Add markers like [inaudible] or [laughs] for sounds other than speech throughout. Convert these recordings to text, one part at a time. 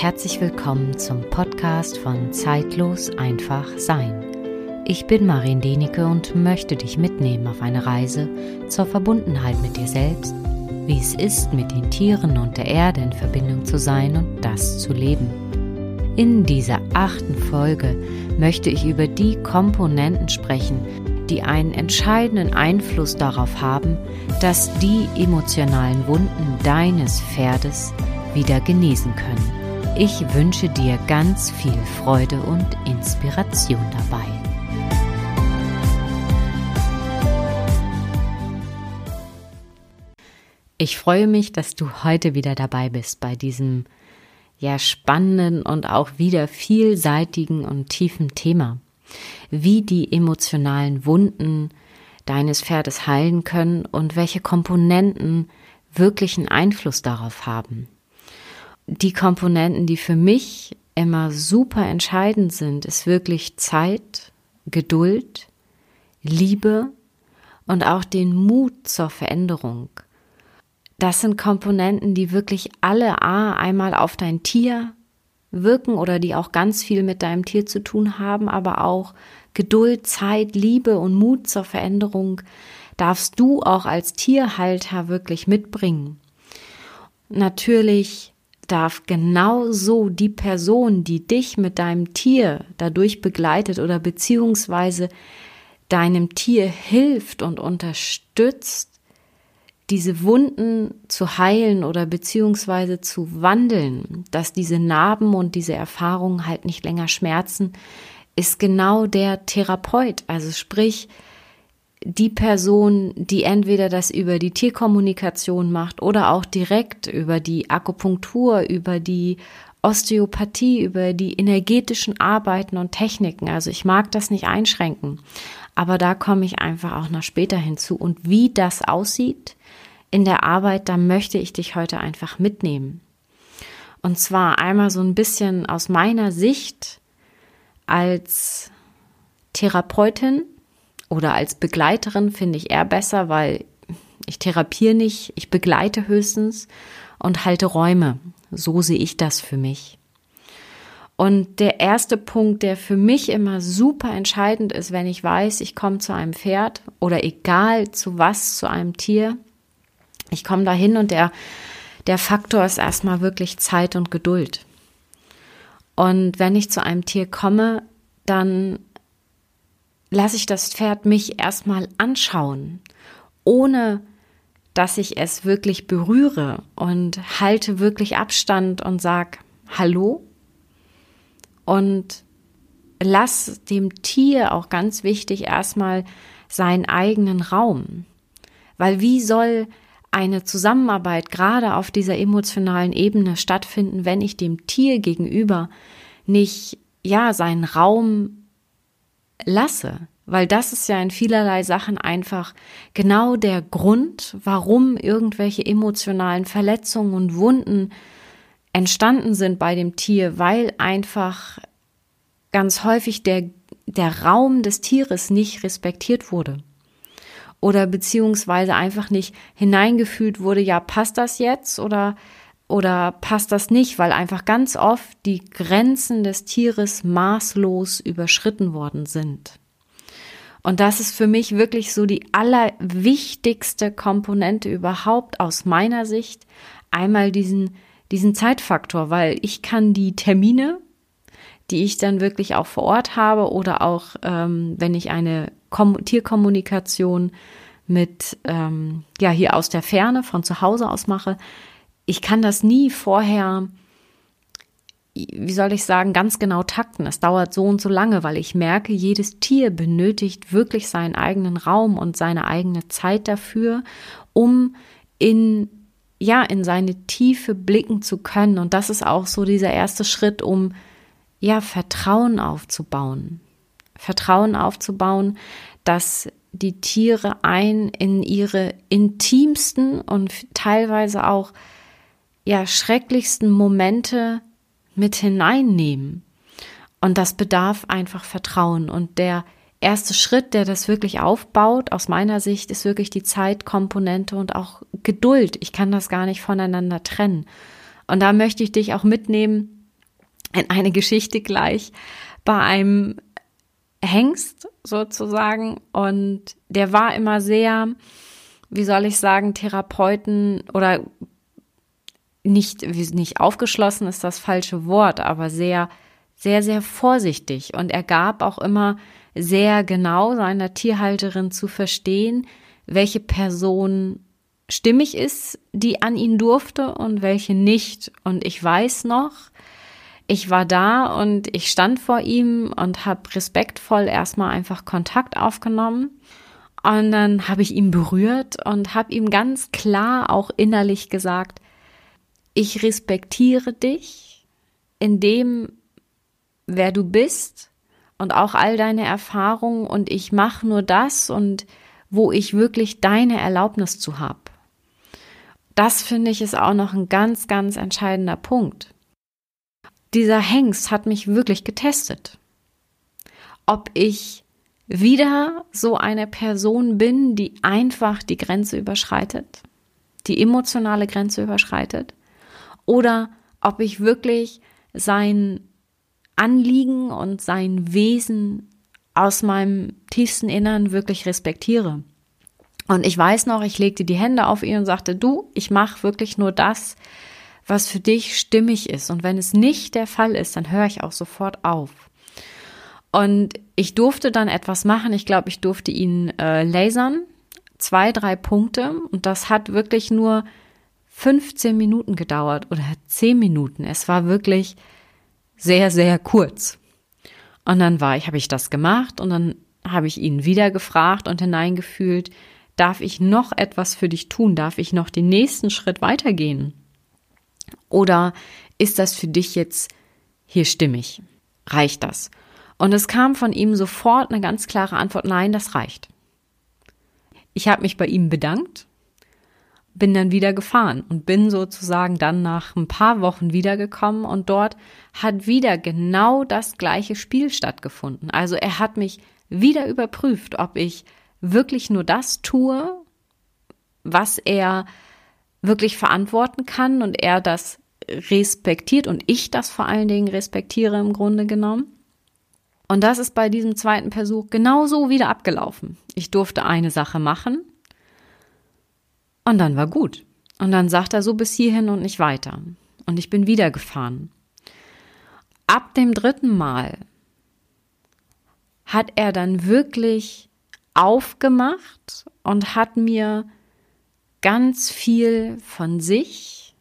herzlich willkommen zum Podcast von Zeitlos einfach sein. Ich bin Marin Denike und möchte dich mitnehmen auf eine Reise zur Verbundenheit mit dir selbst, wie es ist, mit den Tieren und der Erde in Verbindung zu sein und das zu leben. In dieser achten Folge möchte ich über die Komponenten sprechen, die einen entscheidenden Einfluss darauf haben, dass die emotionalen Wunden deines Pferdes wieder genesen können. Ich wünsche dir ganz viel Freude und Inspiration dabei. Ich freue mich, dass du heute wieder dabei bist bei diesem ja spannenden und auch wieder vielseitigen und tiefen Thema, wie die emotionalen Wunden deines Pferdes heilen können und welche Komponenten wirklichen Einfluss darauf haben die Komponenten, die für mich immer super entscheidend sind, ist wirklich Zeit, Geduld, Liebe und auch den Mut zur Veränderung. Das sind Komponenten, die wirklich alle A einmal auf dein Tier wirken oder die auch ganz viel mit deinem Tier zu tun haben, aber auch Geduld, Zeit, Liebe und Mut zur Veränderung darfst du auch als Tierhalter wirklich mitbringen. Natürlich darf genau so die Person, die dich mit deinem Tier dadurch begleitet oder beziehungsweise deinem Tier hilft und unterstützt, diese Wunden zu heilen oder beziehungsweise zu wandeln, dass diese Narben und diese Erfahrungen halt nicht länger schmerzen, ist genau der Therapeut. Also sprich, die Person, die entweder das über die Tierkommunikation macht oder auch direkt über die Akupunktur, über die Osteopathie, über die energetischen Arbeiten und Techniken. Also ich mag das nicht einschränken, aber da komme ich einfach auch noch später hinzu. Und wie das aussieht in der Arbeit, da möchte ich dich heute einfach mitnehmen. Und zwar einmal so ein bisschen aus meiner Sicht als Therapeutin oder als Begleiterin finde ich eher besser, weil ich therapiere nicht, ich begleite höchstens und halte Räume. So sehe ich das für mich. Und der erste Punkt, der für mich immer super entscheidend ist, wenn ich weiß, ich komme zu einem Pferd oder egal zu was, zu einem Tier, ich komme dahin und der, der Faktor ist erstmal wirklich Zeit und Geduld. Und wenn ich zu einem Tier komme, dann lasse ich das Pferd mich erstmal anschauen, ohne dass ich es wirklich berühre und halte wirklich Abstand und sag Hallo und lass dem Tier auch ganz wichtig erstmal seinen eigenen Raum. Weil wie soll eine Zusammenarbeit gerade auf dieser emotionalen Ebene stattfinden, wenn ich dem Tier gegenüber nicht ja seinen Raum lasse. Weil das ist ja in vielerlei Sachen einfach genau der Grund, warum irgendwelche emotionalen Verletzungen und Wunden entstanden sind bei dem Tier, weil einfach ganz häufig der, der Raum des Tieres nicht respektiert wurde. Oder beziehungsweise einfach nicht hineingefühlt wurde, ja, passt das jetzt oder oder passt das nicht, weil einfach ganz oft die Grenzen des Tieres maßlos überschritten worden sind. Und das ist für mich wirklich so die allerwichtigste Komponente überhaupt aus meiner Sicht. Einmal diesen, diesen Zeitfaktor, weil ich kann die Termine, die ich dann wirklich auch vor Ort habe oder auch ähm, wenn ich eine Kom Tierkommunikation mit ähm, ja hier aus der Ferne von zu Hause aus mache, ich kann das nie vorher, wie soll ich sagen, ganz genau takten. Es dauert so und so lange, weil ich merke, jedes Tier benötigt wirklich seinen eigenen Raum und seine eigene Zeit dafür, um in ja, in seine Tiefe blicken zu können. Und das ist auch so dieser erste Schritt, um ja, Vertrauen aufzubauen. Vertrauen aufzubauen, dass die Tiere ein in ihre intimsten und teilweise auch ja schrecklichsten Momente mit hineinnehmen. Und das bedarf einfach Vertrauen. Und der erste Schritt, der das wirklich aufbaut, aus meiner Sicht, ist wirklich die Zeitkomponente und auch Geduld. Ich kann das gar nicht voneinander trennen. Und da möchte ich dich auch mitnehmen, in eine Geschichte gleich bei einem Hengst sozusagen und der war immer sehr, wie soll ich sagen, Therapeuten oder nicht, nicht aufgeschlossen ist das falsche Wort, aber sehr, sehr, sehr vorsichtig. Und er gab auch immer sehr genau seiner Tierhalterin zu verstehen, welche Person stimmig ist, die an ihn durfte und welche nicht. Und ich weiß noch, ich war da und ich stand vor ihm und habe respektvoll erstmal einfach Kontakt aufgenommen. Und dann habe ich ihn berührt und habe ihm ganz klar auch innerlich gesagt, ich respektiere dich in dem, wer du bist und auch all deine Erfahrungen und ich mache nur das und wo ich wirklich deine Erlaubnis zu habe. Das finde ich ist auch noch ein ganz, ganz entscheidender Punkt. Dieser Hengst hat mich wirklich getestet. Ob ich wieder so eine Person bin, die einfach die Grenze überschreitet, die emotionale Grenze überschreitet, oder ob ich wirklich sein Anliegen und sein Wesen aus meinem tiefsten Innern wirklich respektiere. Und ich weiß noch, ich legte die Hände auf ihn und sagte, du, ich mache wirklich nur das, was für dich stimmig ist. Und wenn es nicht der Fall ist, dann höre ich auch sofort auf. Und ich durfte dann etwas machen. Ich glaube, ich durfte ihn äh, lasern. Zwei, drei Punkte. Und das hat wirklich nur 15 Minuten gedauert oder 10 Minuten. Es war wirklich sehr, sehr kurz. Und dann war ich, habe ich das gemacht und dann habe ich ihn wieder gefragt und hineingefühlt, darf ich noch etwas für dich tun? Darf ich noch den nächsten Schritt weitergehen? Oder ist das für dich jetzt hier stimmig? Reicht das? Und es kam von ihm sofort eine ganz klare Antwort, nein, das reicht. Ich habe mich bei ihm bedankt bin dann wieder gefahren und bin sozusagen dann nach ein paar Wochen wiedergekommen und dort hat wieder genau das gleiche Spiel stattgefunden. Also er hat mich wieder überprüft, ob ich wirklich nur das tue, was er wirklich verantworten kann und er das respektiert und ich das vor allen Dingen respektiere im Grunde genommen. Und das ist bei diesem zweiten Versuch genauso wieder abgelaufen. Ich durfte eine Sache machen und dann war gut. Und dann sagt er so bis hierhin und nicht weiter. Und ich bin wieder gefahren. Ab dem dritten Mal hat er dann wirklich aufgemacht und hat mir ganz viel von sich,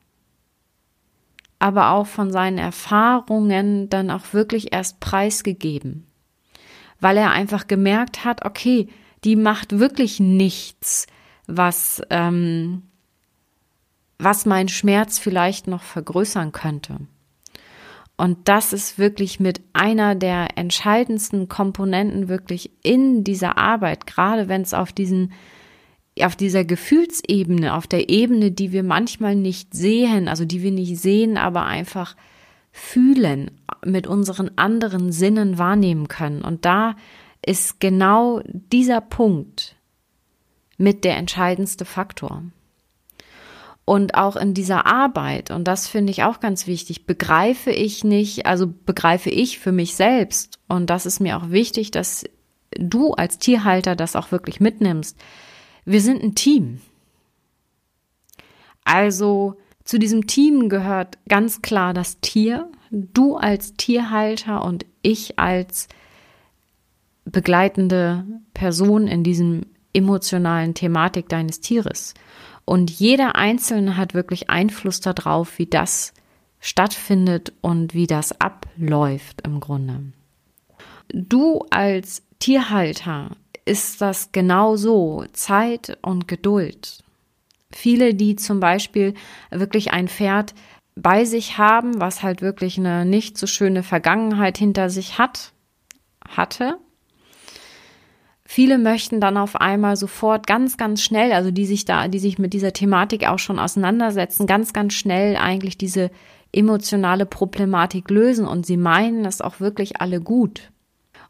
aber auch von seinen Erfahrungen dann auch wirklich erst preisgegeben, weil er einfach gemerkt hat, okay, die macht wirklich nichts, was, ähm, was mein Schmerz vielleicht noch vergrößern könnte. Und das ist wirklich mit einer der entscheidendsten Komponenten wirklich in dieser Arbeit, gerade wenn es auf diesen auf dieser Gefühlsebene, auf der Ebene, die wir manchmal nicht sehen, also die wir nicht sehen, aber einfach fühlen, mit unseren anderen Sinnen wahrnehmen können. Und da ist genau dieser Punkt, mit der entscheidendste Faktor. Und auch in dieser Arbeit, und das finde ich auch ganz wichtig, begreife ich nicht, also begreife ich für mich selbst, und das ist mir auch wichtig, dass du als Tierhalter das auch wirklich mitnimmst. Wir sind ein Team. Also zu diesem Team gehört ganz klar das Tier, du als Tierhalter und ich als begleitende Person in diesem emotionalen Thematik deines Tieres. Und jeder Einzelne hat wirklich Einfluss darauf, wie das stattfindet und wie das abläuft im Grunde. Du als Tierhalter ist das genau so, Zeit und Geduld. Viele, die zum Beispiel wirklich ein Pferd bei sich haben, was halt wirklich eine nicht so schöne Vergangenheit hinter sich hat, hatte, Viele möchten dann auf einmal sofort ganz, ganz schnell, also die sich da, die sich mit dieser Thematik auch schon auseinandersetzen, ganz, ganz schnell eigentlich diese emotionale Problematik lösen und sie meinen es auch wirklich alle gut.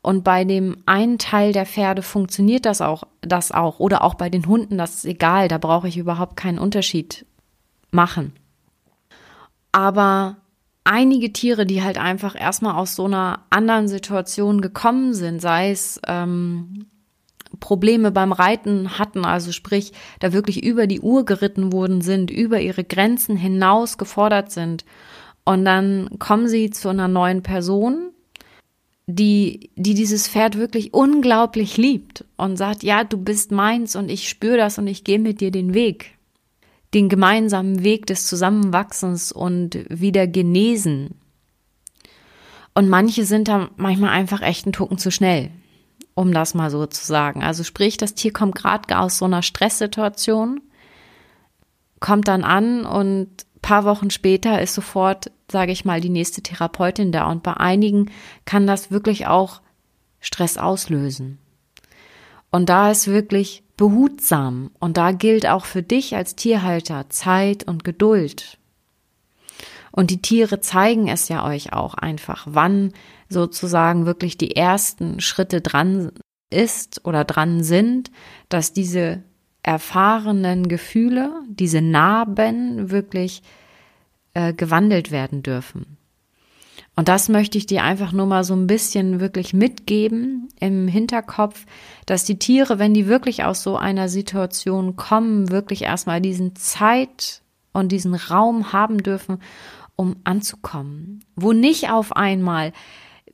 Und bei dem einen Teil der Pferde funktioniert das auch, das auch. Oder auch bei den Hunden, das ist egal, da brauche ich überhaupt keinen Unterschied machen. Aber einige Tiere, die halt einfach erstmal aus so einer anderen Situation gekommen sind, sei es ähm, Probleme beim Reiten hatten, also sprich, da wirklich über die Uhr geritten worden sind, über ihre Grenzen hinaus gefordert sind. Und dann kommen sie zu einer neuen Person, die, die dieses Pferd wirklich unglaublich liebt und sagt, ja, du bist meins und ich spüre das und ich gehe mit dir den Weg. Den gemeinsamen Weg des Zusammenwachsens und wieder genesen. Und manche sind da manchmal einfach echt einen Tucken zu schnell um das mal so zu sagen. Also sprich, das Tier kommt gerade aus so einer Stresssituation, kommt dann an und paar Wochen später ist sofort, sage ich mal, die nächste Therapeutin da. Und bei einigen kann das wirklich auch Stress auslösen. Und da ist wirklich behutsam. Und da gilt auch für dich als Tierhalter Zeit und Geduld. Und die Tiere zeigen es ja euch auch einfach, wann sozusagen wirklich die ersten Schritte dran ist oder dran sind, dass diese erfahrenen Gefühle, diese Narben wirklich äh, gewandelt werden dürfen. Und das möchte ich dir einfach nur mal so ein bisschen wirklich mitgeben im Hinterkopf, dass die Tiere, wenn die wirklich aus so einer Situation kommen, wirklich erstmal diesen Zeit und diesen Raum haben dürfen, um anzukommen. Wo nicht auf einmal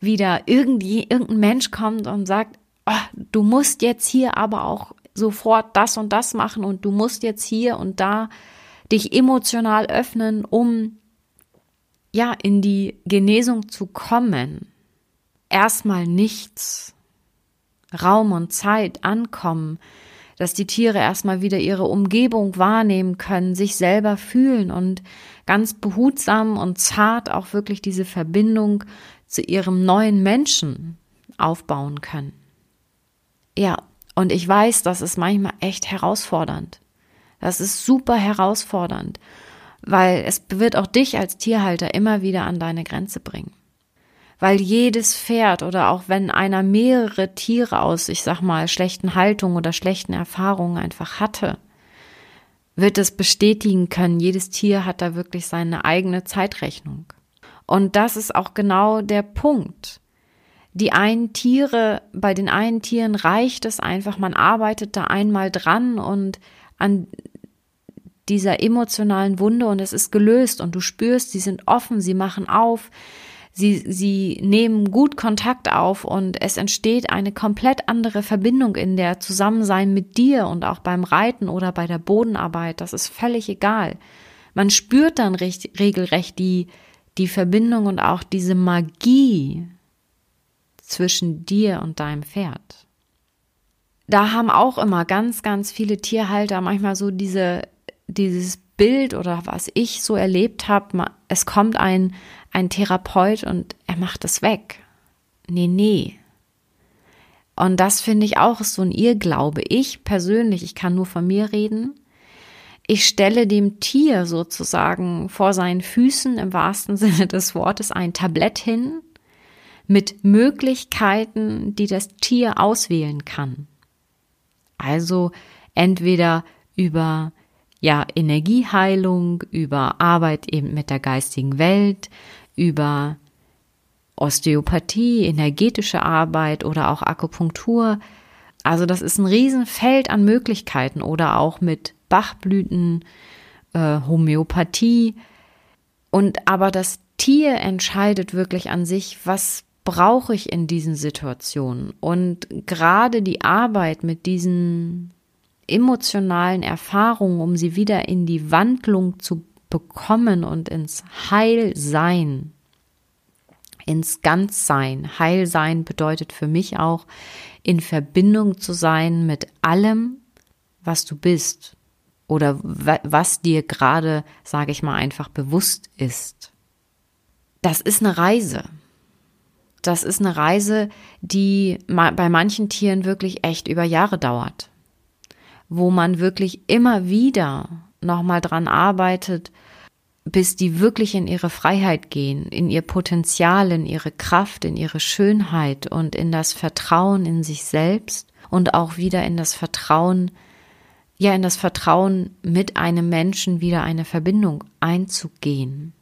wieder irgendwie, irgendein Mensch kommt und sagt, oh, du musst jetzt hier aber auch sofort das und das machen und du musst jetzt hier und da dich emotional öffnen, um ja in die Genesung zu kommen. Erstmal nichts. Raum und Zeit ankommen, dass die Tiere erstmal wieder ihre Umgebung wahrnehmen können, sich selber fühlen und ganz behutsam und zart auch wirklich diese Verbindung zu ihrem neuen Menschen aufbauen können. Ja, und ich weiß, das ist manchmal echt herausfordernd. Das ist super herausfordernd, weil es wird auch dich als Tierhalter immer wieder an deine Grenze bringen weil jedes Pferd oder auch wenn einer mehrere Tiere aus, ich sag mal, schlechten Haltungen oder schlechten Erfahrungen einfach hatte, wird es bestätigen können, jedes Tier hat da wirklich seine eigene Zeitrechnung. Und das ist auch genau der Punkt. Die einen Tiere, bei den einen Tieren reicht es einfach, man arbeitet da einmal dran und an dieser emotionalen Wunde und es ist gelöst und du spürst, sie sind offen, sie machen auf, Sie, sie nehmen gut Kontakt auf und es entsteht eine komplett andere Verbindung in der Zusammensein mit dir und auch beim Reiten oder bei der Bodenarbeit. Das ist völlig egal. Man spürt dann recht, regelrecht die, die Verbindung und auch diese Magie zwischen dir und deinem Pferd. Da haben auch immer ganz, ganz viele Tierhalter manchmal so diese, dieses Bild oder was ich so erlebt habe, es kommt ein, ein Therapeut und er macht es weg. Nee, nee. Und das finde ich auch ist so ein Irrglaube. Ich persönlich, ich kann nur von mir reden. Ich stelle dem Tier sozusagen vor seinen Füßen im wahrsten Sinne des Wortes ein Tablett hin mit Möglichkeiten, die das Tier auswählen kann. Also entweder über ja Energieheilung, über Arbeit eben mit der geistigen Welt, über Osteopathie, energetische Arbeit oder auch Akupunktur. Also das ist ein Riesenfeld an Möglichkeiten oder auch mit Bachblüten, äh, Homöopathie. Und aber das Tier entscheidet wirklich an sich, was brauche ich in diesen Situationen. Und gerade die Arbeit mit diesen emotionalen Erfahrungen, um sie wieder in die Wandlung zu bekommen und ins Heilsein, ins Ganzsein. Heilsein bedeutet für mich auch, in Verbindung zu sein mit allem, was du bist oder was dir gerade, sage ich mal, einfach bewusst ist. Das ist eine Reise. Das ist eine Reise, die bei manchen Tieren wirklich echt über Jahre dauert, wo man wirklich immer wieder nochmal dran arbeitet, bis die wirklich in ihre Freiheit gehen, in ihr Potenzial, in ihre Kraft, in ihre Schönheit und in das Vertrauen in sich selbst und auch wieder in das Vertrauen, ja, in das Vertrauen mit einem Menschen wieder eine Verbindung einzugehen.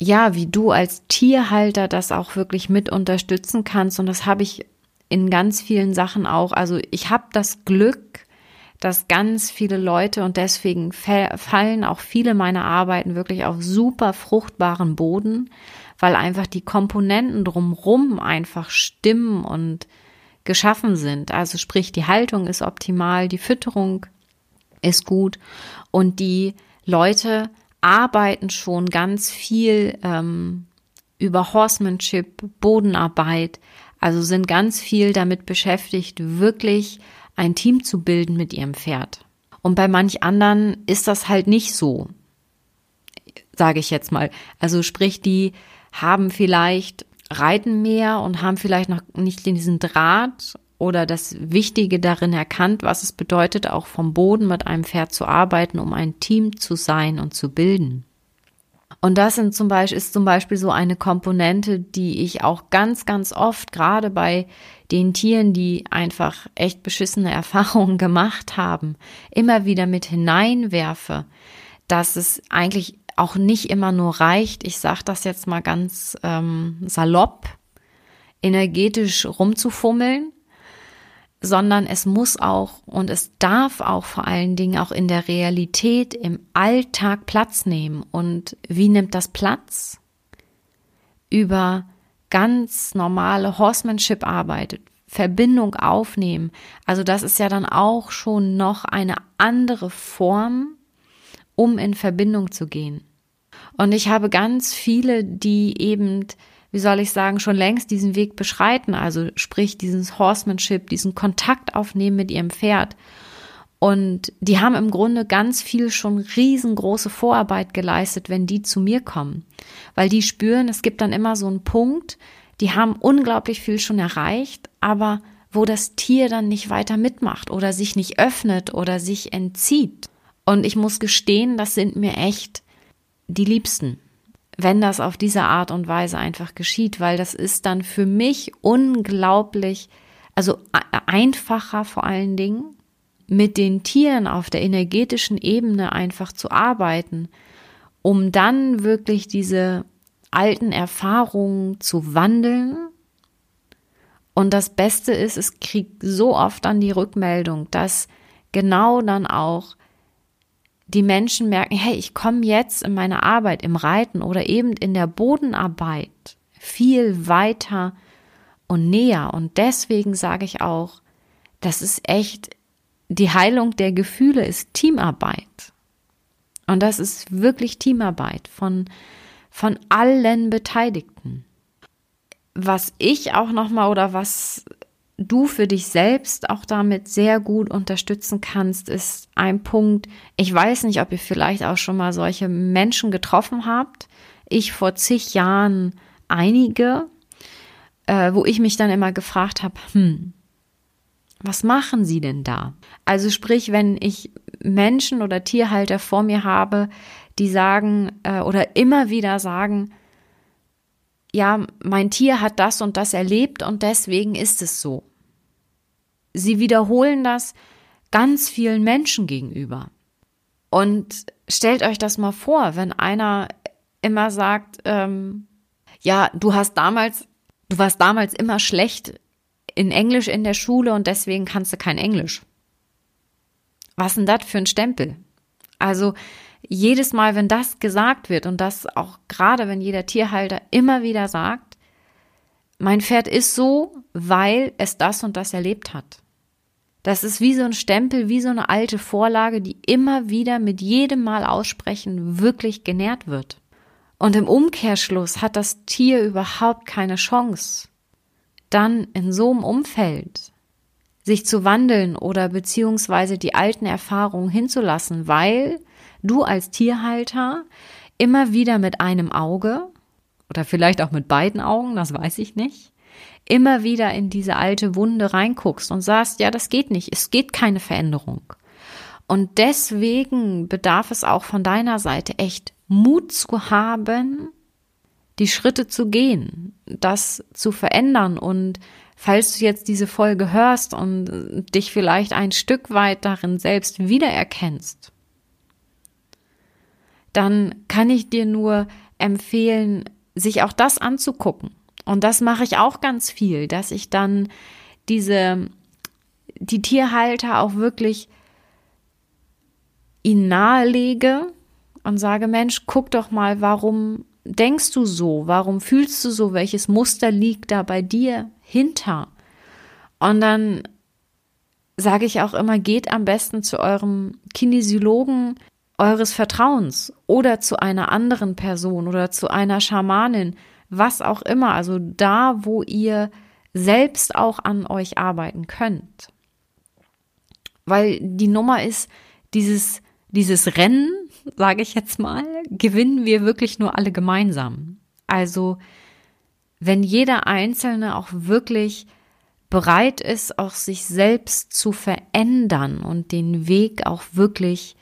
ja, wie du als Tierhalter das auch wirklich mit unterstützen kannst. Und das habe ich in ganz vielen Sachen auch. Also ich habe das Glück, dass ganz viele Leute und deswegen fallen auch viele meiner Arbeiten wirklich auf super fruchtbaren Boden, weil einfach die Komponenten drumrum einfach stimmen und geschaffen sind. Also sprich, die Haltung ist optimal, die Fütterung ist gut und die Leute arbeiten schon ganz viel ähm, über Horsemanship, Bodenarbeit, also sind ganz viel damit beschäftigt, wirklich ein Team zu bilden mit ihrem Pferd. Und bei manch anderen ist das halt nicht so, sage ich jetzt mal. Also sprich, die haben vielleicht reiten mehr und haben vielleicht noch nicht diesen Draht oder das Wichtige darin erkannt, was es bedeutet, auch vom Boden mit einem Pferd zu arbeiten, um ein Team zu sein und zu bilden. Und das sind zum Beispiel, ist zum Beispiel so eine Komponente, die ich auch ganz, ganz oft, gerade bei den Tieren, die einfach echt beschissene [laughs] Erfahrungen gemacht haben, immer wieder mit hineinwerfe, dass es eigentlich auch nicht immer nur reicht, ich sage das jetzt mal ganz ähm, salopp, energetisch rumzufummeln, sondern es muss auch und es darf auch vor allen Dingen auch in der Realität, im Alltag Platz nehmen. Und wie nimmt das Platz? Über ganz normale Horsemanship-Arbeit, Verbindung aufnehmen. Also das ist ja dann auch schon noch eine andere Form, um in Verbindung zu gehen. Und ich habe ganz viele, die eben wie soll ich sagen, schon längst diesen Weg beschreiten, also sprich dieses Horsemanship, diesen Kontakt aufnehmen mit ihrem Pferd. Und die haben im Grunde ganz viel schon riesengroße Vorarbeit geleistet, wenn die zu mir kommen. Weil die spüren, es gibt dann immer so einen Punkt, die haben unglaublich viel schon erreicht, aber wo das Tier dann nicht weiter mitmacht oder sich nicht öffnet oder sich entzieht. Und ich muss gestehen, das sind mir echt die Liebsten wenn das auf diese Art und Weise einfach geschieht, weil das ist dann für mich unglaublich, also einfacher vor allen Dingen, mit den Tieren auf der energetischen Ebene einfach zu arbeiten, um dann wirklich diese alten Erfahrungen zu wandeln. Und das Beste ist, es kriegt so oft dann die Rückmeldung, dass genau dann auch die Menschen merken, hey, ich komme jetzt in meiner Arbeit im Reiten oder eben in der Bodenarbeit viel weiter und näher. Und deswegen sage ich auch, das ist echt, die Heilung der Gefühle ist Teamarbeit. Und das ist wirklich Teamarbeit von, von allen Beteiligten. Was ich auch nochmal oder was du für dich selbst auch damit sehr gut unterstützen kannst, ist ein Punkt. Ich weiß nicht, ob ihr vielleicht auch schon mal solche Menschen getroffen habt. Ich vor zig Jahren einige, äh, wo ich mich dann immer gefragt habe, hm, was machen sie denn da? Also sprich, wenn ich Menschen oder Tierhalter vor mir habe, die sagen äh, oder immer wieder sagen, ja, mein Tier hat das und das erlebt und deswegen ist es so. Sie wiederholen das ganz vielen Menschen gegenüber. Und stellt euch das mal vor, wenn einer immer sagt, ähm, ja, du hast damals, du warst damals immer schlecht in Englisch in der Schule und deswegen kannst du kein Englisch. Was denn das für ein Stempel? Also jedes Mal, wenn das gesagt wird und das auch gerade, wenn jeder Tierhalter immer wieder sagt, mein Pferd ist so, weil es das und das erlebt hat. Das ist wie so ein Stempel, wie so eine alte Vorlage, die immer wieder mit jedem Mal aussprechen wirklich genährt wird. Und im Umkehrschluss hat das Tier überhaupt keine Chance, dann in so einem Umfeld sich zu wandeln oder beziehungsweise die alten Erfahrungen hinzulassen, weil du als Tierhalter immer wieder mit einem Auge oder vielleicht auch mit beiden Augen, das weiß ich nicht, immer wieder in diese alte Wunde reinguckst und sagst, ja, das geht nicht, es geht keine Veränderung. Und deswegen bedarf es auch von deiner Seite echt Mut zu haben, die Schritte zu gehen, das zu verändern. Und falls du jetzt diese Folge hörst und dich vielleicht ein Stück weit darin selbst wiedererkennst, dann kann ich dir nur empfehlen, sich auch das anzugucken. Und das mache ich auch ganz viel, dass ich dann diese, die Tierhalter auch wirklich ihnen nahelege und sage, Mensch, guck doch mal, warum denkst du so? Warum fühlst du so? Welches Muster liegt da bei dir hinter? Und dann sage ich auch immer, geht am besten zu eurem Kinesiologen eures Vertrauens oder zu einer anderen Person oder zu einer Schamanin, was auch immer, also da, wo ihr selbst auch an euch arbeiten könnt. Weil die Nummer ist, dieses, dieses Rennen, sage ich jetzt mal, gewinnen wir wirklich nur alle gemeinsam. Also wenn jeder Einzelne auch wirklich bereit ist, auch sich selbst zu verändern und den Weg auch wirklich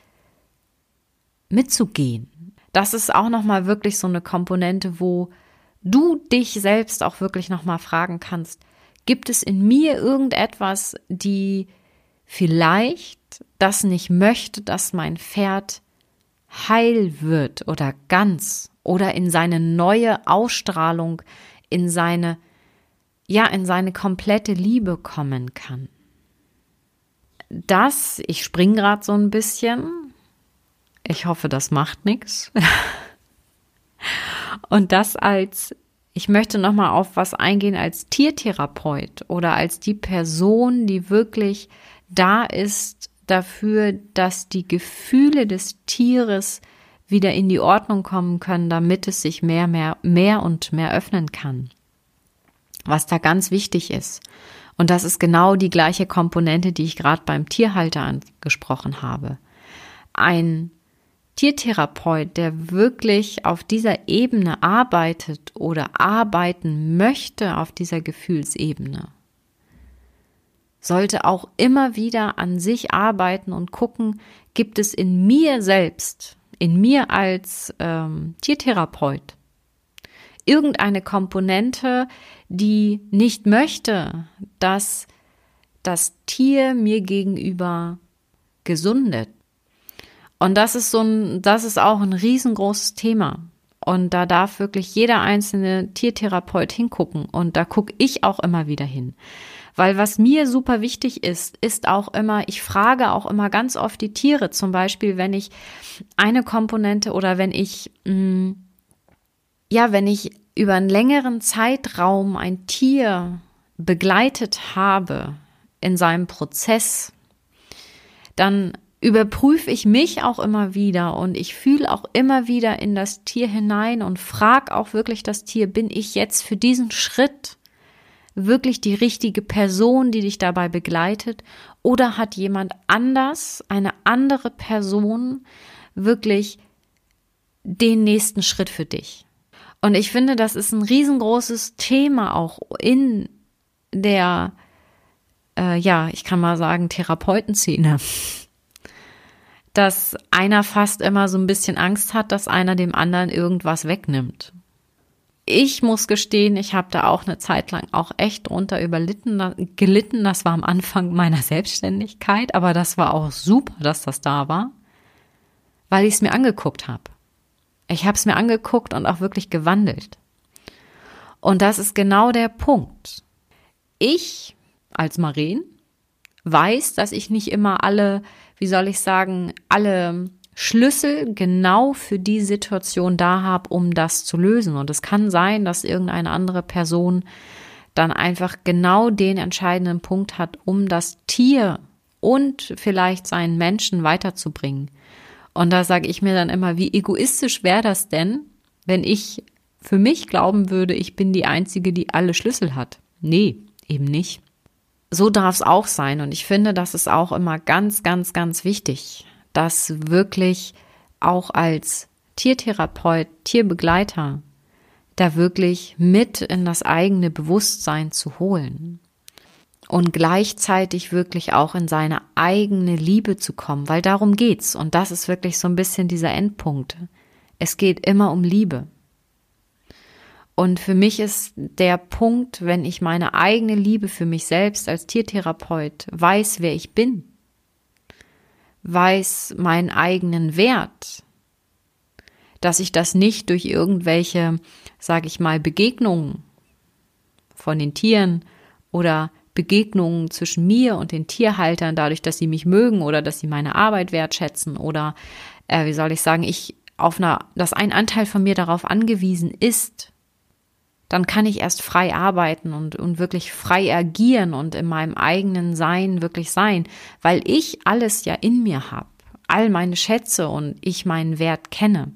mitzugehen. Das ist auch nochmal wirklich so eine Komponente, wo du dich selbst auch wirklich nochmal fragen kannst, gibt es in mir irgendetwas, die vielleicht das nicht möchte, dass mein Pferd heil wird oder ganz oder in seine neue Ausstrahlung, in seine, ja, in seine komplette Liebe kommen kann. Das, ich spring gerade so ein bisschen. Ich hoffe, das macht nichts. [laughs] Und das als, ich möchte nochmal auf was eingehen als Tiertherapeut oder als die Person, die wirklich da ist dafür, dass die Gefühle des Tieres wieder in die Ordnung kommen können, damit es sich mehr, mehr, mehr und mehr öffnen kann. Was da ganz wichtig ist. Und das ist genau die gleiche Komponente, die ich gerade beim Tierhalter angesprochen habe. Ein Tiertherapeut, der wirklich auf dieser Ebene arbeitet oder arbeiten möchte auf dieser Gefühlsebene, sollte auch immer wieder an sich arbeiten und gucken, gibt es in mir selbst, in mir als ähm, Tiertherapeut, irgendeine Komponente, die nicht möchte, dass das Tier mir gegenüber gesundet. Und das ist so ein, das ist auch ein riesengroßes Thema. Und da darf wirklich jeder einzelne Tiertherapeut hingucken. Und da gucke ich auch immer wieder hin. Weil was mir super wichtig ist, ist auch immer, ich frage auch immer ganz oft die Tiere, zum Beispiel, wenn ich eine Komponente oder wenn ich, mh, mm, ja, wenn ich über einen längeren Zeitraum ein Tier begleitet habe in seinem Prozess, dann überprüfe ich mich auch immer wieder und ich fühle auch immer wieder in das Tier hinein und frage auch wirklich das Tier, bin ich jetzt für diesen Schritt wirklich die richtige Person, die dich dabei begleitet? Oder hat jemand anders, eine andere Person, wirklich den nächsten Schritt für dich? Und ich finde, das ist ein riesengroßes Thema auch in der, äh, ja, ich kann mal sagen, Therapeutenszene. Dass einer fast immer so ein bisschen Angst hat, dass einer dem anderen irgendwas wegnimmt ich muss gestehen, ich habe da auch eine Zeit lang auch echt drunter überlitten, gelitten. Das war am Anfang meiner Selbstständigkeit, aber das war auch super, dass das da war, weil ich es mir angeguckt habe. Ich habe es mir angeguckt und auch wirklich gewandelt. Und das ist genau der Punkt. Ich als Maren weiß, dass ich nicht immer alle, wie soll ich sagen, alle Schlüssel genau für die Situation da habe, um das zu lösen. Und es kann sein, dass irgendeine andere Person dann einfach genau den entscheidenden Punkt hat, um das Tier und vielleicht seinen Menschen weiterzubringen. Und da sage ich mir dann immer, wie egoistisch wäre das denn, wenn ich für mich glauben würde, ich bin die Einzige, die alle Schlüssel hat. Nee, eben nicht. So darf es auch sein. Und ich finde, das ist auch immer ganz, ganz, ganz wichtig das wirklich auch als Tiertherapeut, Tierbegleiter, da wirklich mit in das eigene Bewusstsein zu holen und gleichzeitig wirklich auch in seine eigene Liebe zu kommen, weil darum geht's und das ist wirklich so ein bisschen dieser Endpunkt. Es geht immer um Liebe. Und für mich ist der Punkt, wenn ich meine eigene Liebe für mich selbst als Tiertherapeut weiß, wer ich bin, weiß meinen eigenen Wert, dass ich das nicht durch irgendwelche, sage ich mal, Begegnungen von den Tieren oder Begegnungen zwischen mir und den Tierhaltern, dadurch, dass sie mich mögen oder dass sie meine Arbeit wertschätzen oder äh, wie soll ich sagen, ich auf einer, dass ein Anteil von mir darauf angewiesen ist, dann kann ich erst frei arbeiten und, und wirklich frei agieren und in meinem eigenen Sein wirklich sein, weil ich alles ja in mir habe, all meine Schätze und ich meinen Wert kenne.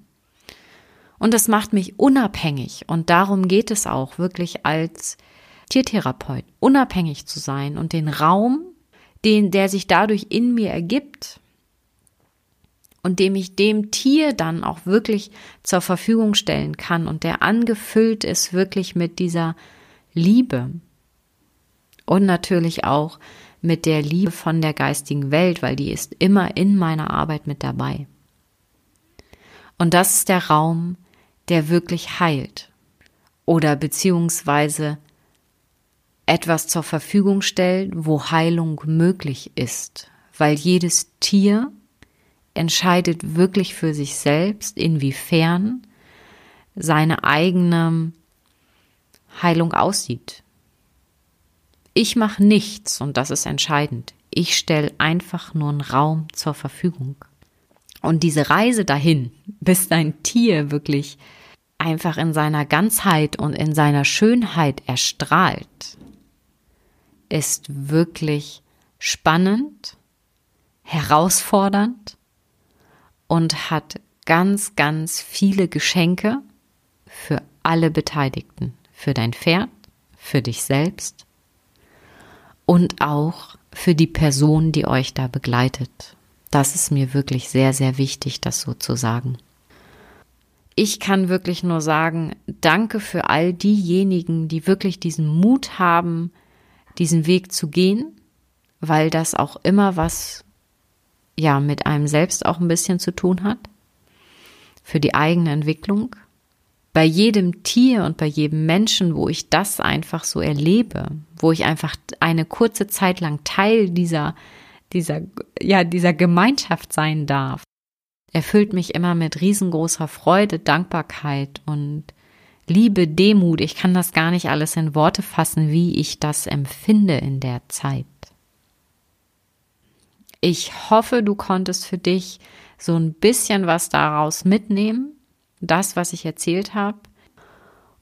Und das macht mich unabhängig und darum geht es auch wirklich als Tiertherapeut, unabhängig zu sein und den Raum, den, der sich dadurch in mir ergibt, und dem ich dem Tier dann auch wirklich zur Verfügung stellen kann und der angefüllt ist wirklich mit dieser Liebe und natürlich auch mit der Liebe von der geistigen Welt, weil die ist immer in meiner Arbeit mit dabei. Und das ist der Raum, der wirklich heilt oder beziehungsweise etwas zur Verfügung stellt, wo Heilung möglich ist, weil jedes Tier entscheidet wirklich für sich selbst, inwiefern seine eigene Heilung aussieht. Ich mache nichts und das ist entscheidend. Ich stelle einfach nur einen Raum zur Verfügung. Und diese Reise dahin, [laughs] bis dein Tier wirklich einfach in seiner Ganzheit und in seiner Schönheit erstrahlt, ist wirklich spannend, herausfordernd und hat ganz, ganz viele Geschenke für alle Beteiligten. Für dein Pferd, für dich selbst und auch für die Person, die euch da begleitet. Das ist mir wirklich sehr, sehr wichtig, das so zu sagen. Ich kann wirklich nur sagen, danke für all diejenigen, die wirklich diesen Mut haben, diesen Weg zu gehen, weil das auch immer was ja mit einem selbst auch ein bisschen zu tun hat, für die eigene Entwicklung. Bei jedem Tier und bei jedem Menschen, wo ich das einfach so erlebe, wo ich einfach eine kurze Zeit lang Teil dieser, dieser, ja, dieser Gemeinschaft sein darf, erfüllt mich immer mit riesengroßer Freude, Dankbarkeit und Liebe, Demut. Ich kann das gar nicht alles in Worte fassen, wie ich das empfinde in der Zeit. Ich hoffe, du konntest für dich so ein bisschen was daraus mitnehmen, das, was ich erzählt habe.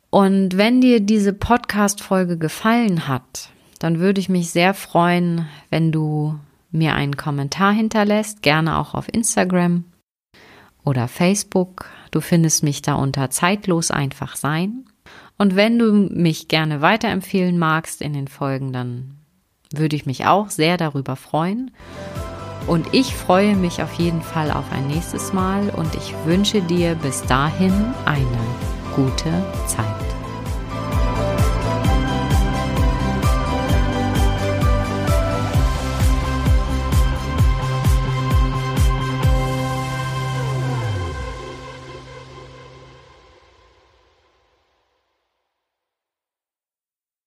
Und wenn dir diese Podcast-Folge gefallen hat, dann würde ich mich sehr freuen, wenn du mir einen Kommentar hinterlässt, gerne auch auf Instagram oder Facebook. Du findest mich da unter zeitlos einfach sein. Und wenn du mich gerne weiterempfehlen magst in den Folgen, dann würde ich mich auch sehr darüber freuen. Und ich freue mich auf jeden Fall auf ein nächstes Mal und ich wünsche dir bis dahin eine gute Zeit.